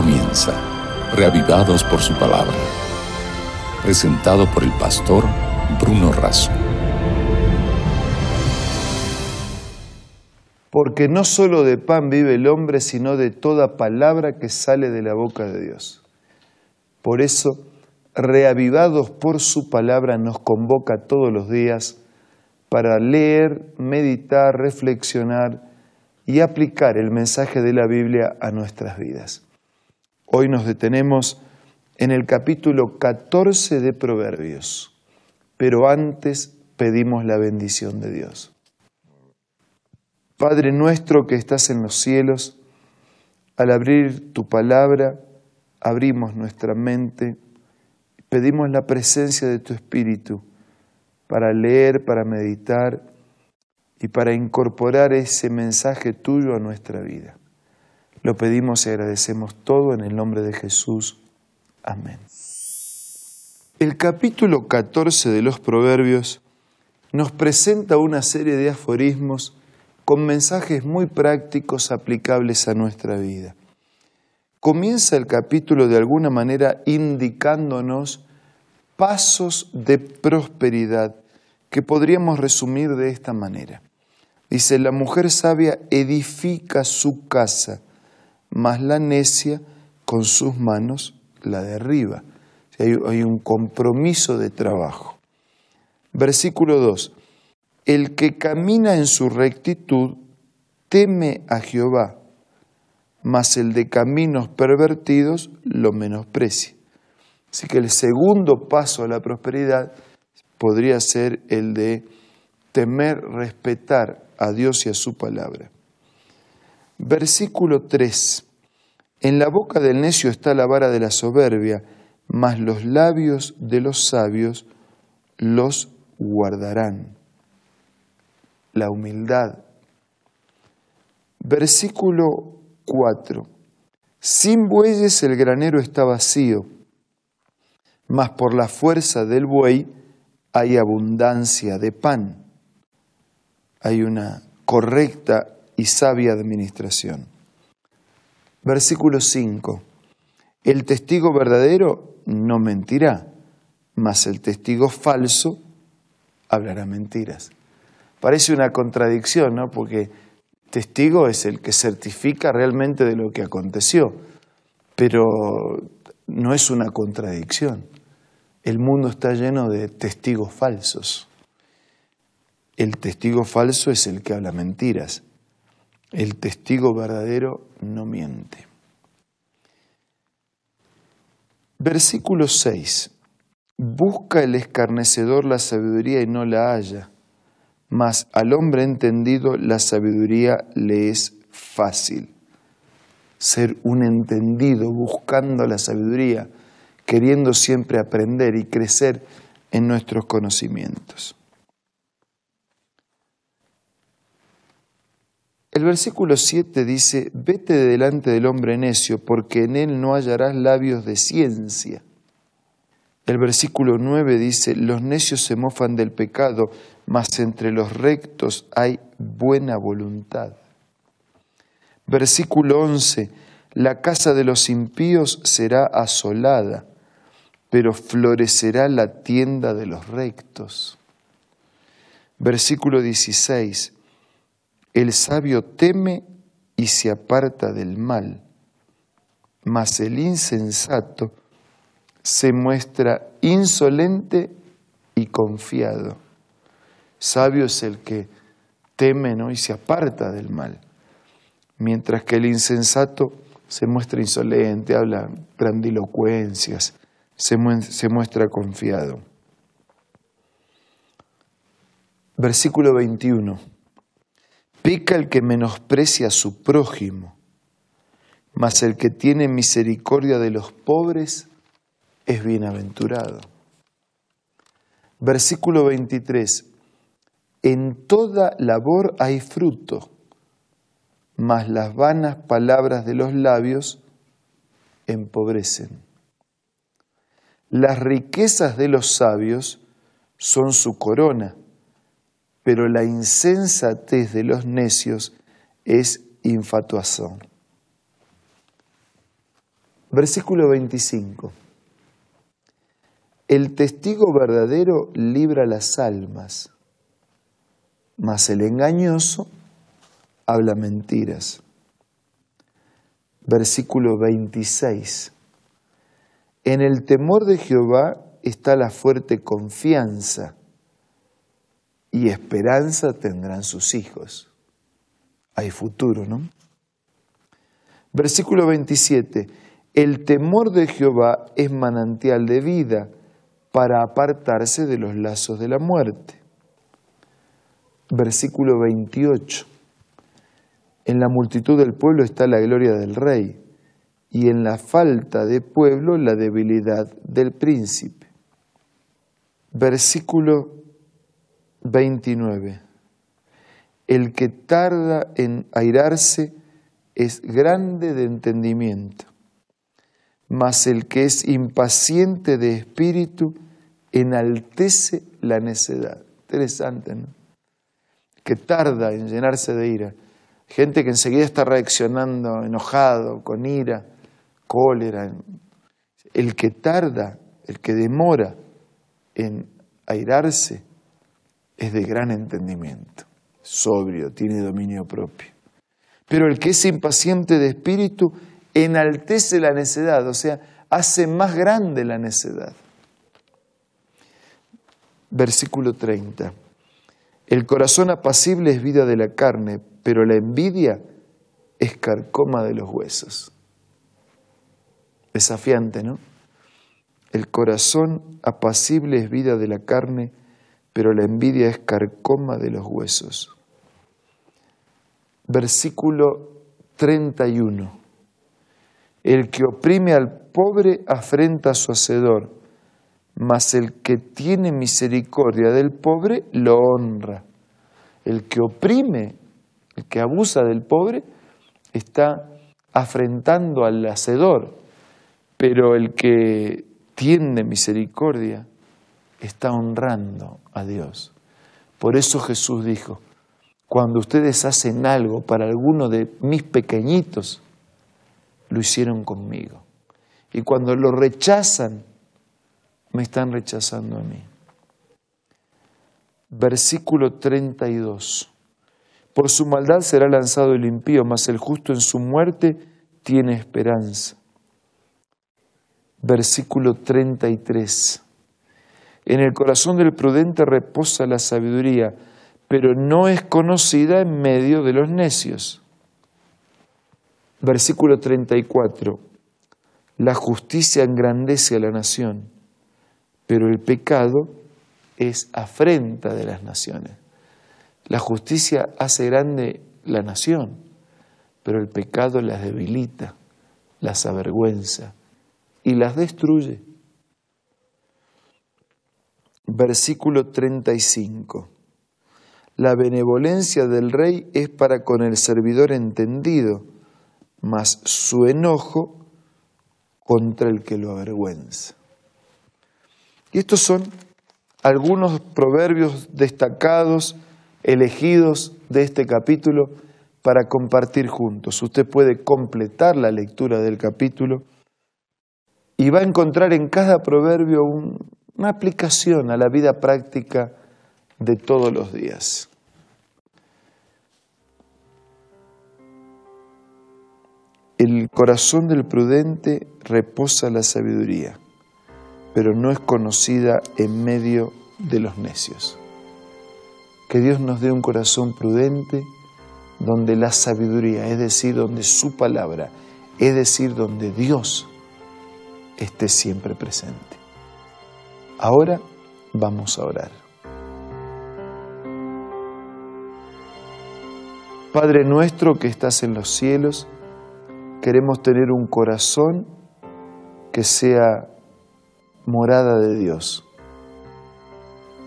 comienza, reavivados por su palabra. Presentado por el pastor Bruno Razo. Porque no solo de pan vive el hombre, sino de toda palabra que sale de la boca de Dios. Por eso, reavivados por su palabra, nos convoca todos los días para leer, meditar, reflexionar y aplicar el mensaje de la Biblia a nuestras vidas. Hoy nos detenemos en el capítulo 14 de Proverbios, pero antes pedimos la bendición de Dios. Padre nuestro que estás en los cielos, al abrir tu palabra, abrimos nuestra mente, pedimos la presencia de tu Espíritu para leer, para meditar y para incorporar ese mensaje tuyo a nuestra vida. Lo pedimos y agradecemos todo en el nombre de Jesús. Amén. El capítulo 14 de los Proverbios nos presenta una serie de aforismos con mensajes muy prácticos aplicables a nuestra vida. Comienza el capítulo de alguna manera indicándonos pasos de prosperidad que podríamos resumir de esta manera. Dice, la mujer sabia edifica su casa, mas la necia con sus manos la derriba. Hay, un compromiso de trabajo. Versículo 2. El que camina en su rectitud teme a Jehová, mas el de caminos pervertidos lo menosprecia. Así que el segundo paso a la prosperidad podría ser el de temer, respetar a Dios y a su palabra. Versículo 3. En la boca del necio está la vara de la soberbia, mas los labios de los sabios los guardarán. La humildad. Versículo 4. Sin bueyes el granero está vacío, mas por la fuerza del buey hay abundancia de pan. Hay una correcta y sabia administración. Versículo 5. El testigo verdadero no mentirá, mas el testigo falso hablará mentiras. Parece una contradicción, ¿no? Porque testigo es el que certifica realmente de lo que aconteció, pero no es una contradicción. El mundo está lleno de testigos falsos. El testigo falso es el que habla mentiras. El testigo verdadero no miente. Versículo 6. Busca el escarnecedor la sabiduría y no la halla, mas al hombre entendido la sabiduría le es fácil. Ser un entendido buscando la sabiduría, queriendo siempre aprender y crecer en nuestros conocimientos. El versículo 7 dice, vete delante del hombre necio, porque en él no hallarás labios de ciencia. El versículo 9 dice, los necios se mofan del pecado, mas entre los rectos hay buena voluntad. Versículo 11, la casa de los impíos será asolada, pero florecerá la tienda de los rectos. Versículo 16, el sabio teme y se aparta del mal, mas el insensato se muestra insolente y confiado. Sabio es el que teme ¿no? y se aparta del mal, mientras que el insensato se muestra insolente, habla grandilocuencias, se, se muestra confiado. Versículo 21. Peca el que menosprecia a su prójimo, mas el que tiene misericordia de los pobres es bienaventurado. Versículo 23. En toda labor hay fruto, mas las vanas palabras de los labios empobrecen. Las riquezas de los sabios son su corona pero la insensatez de los necios es infatuación. Versículo 25. El testigo verdadero libra las almas, mas el engañoso habla mentiras. Versículo 26. En el temor de Jehová está la fuerte confianza y esperanza tendrán sus hijos. Hay futuro, ¿no? Versículo 27. El temor de Jehová es manantial de vida para apartarse de los lazos de la muerte. Versículo 28. En la multitud del pueblo está la gloria del rey, y en la falta de pueblo la debilidad del príncipe. Versículo 29. El que tarda en airarse es grande de entendimiento, mas el que es impaciente de espíritu enaltece la necedad. Interesante, ¿no? Que tarda en llenarse de ira. Gente que enseguida está reaccionando enojado, con ira, cólera. El que tarda, el que demora en airarse, es de gran entendimiento, sobrio, tiene dominio propio. Pero el que es impaciente de espíritu enaltece la necedad, o sea, hace más grande la necedad. Versículo 30. El corazón apacible es vida de la carne, pero la envidia es carcoma de los huesos. Desafiante, ¿no? El corazón apacible es vida de la carne, pero la envidia es carcoma de los huesos. Versículo 31. El que oprime al pobre afrenta a su hacedor, mas el que tiene misericordia del pobre lo honra. El que oprime, el que abusa del pobre, está afrentando al hacedor, pero el que tiene misericordia está honrando a Dios. Por eso Jesús dijo, cuando ustedes hacen algo para alguno de mis pequeñitos, lo hicieron conmigo. Y cuando lo rechazan, me están rechazando a mí. Versículo 32. Por su maldad será lanzado el impío, mas el justo en su muerte tiene esperanza. Versículo 33. En el corazón del prudente reposa la sabiduría, pero no es conocida en medio de los necios. Versículo 34. La justicia engrandece a la nación, pero el pecado es afrenta de las naciones. La justicia hace grande la nación, pero el pecado las debilita, las avergüenza y las destruye. Versículo 35. La benevolencia del rey es para con el servidor entendido, mas su enojo contra el que lo avergüenza. Y estos son algunos proverbios destacados, elegidos de este capítulo para compartir juntos. Usted puede completar la lectura del capítulo y va a encontrar en cada proverbio una aplicación a la vida práctica de todos los días. El corazón del prudente reposa la sabiduría, pero no es conocida en medio de los necios. Que Dios nos dé un corazón prudente donde la sabiduría, es decir, donde su palabra, es decir, donde Dios esté siempre presente. Ahora vamos a orar. Padre nuestro que estás en los cielos, queremos tener un corazón que sea morada de Dios.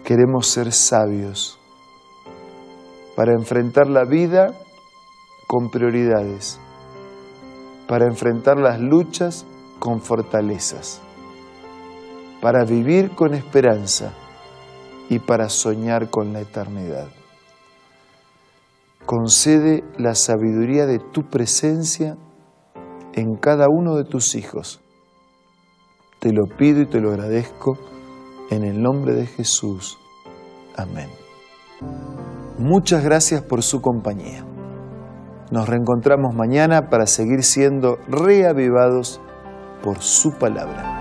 Queremos ser sabios para enfrentar la vida con prioridades, para enfrentar las luchas con fortalezas, para vivir con esperanza y para soñar con la eternidad. Concede la sabiduría de tu presencia en cada uno de tus hijos. Te lo pido y te lo agradezco en el nombre de Jesús. Amén. Muchas gracias por su compañía. Nos reencontramos mañana para seguir siendo reavivados por su palabra.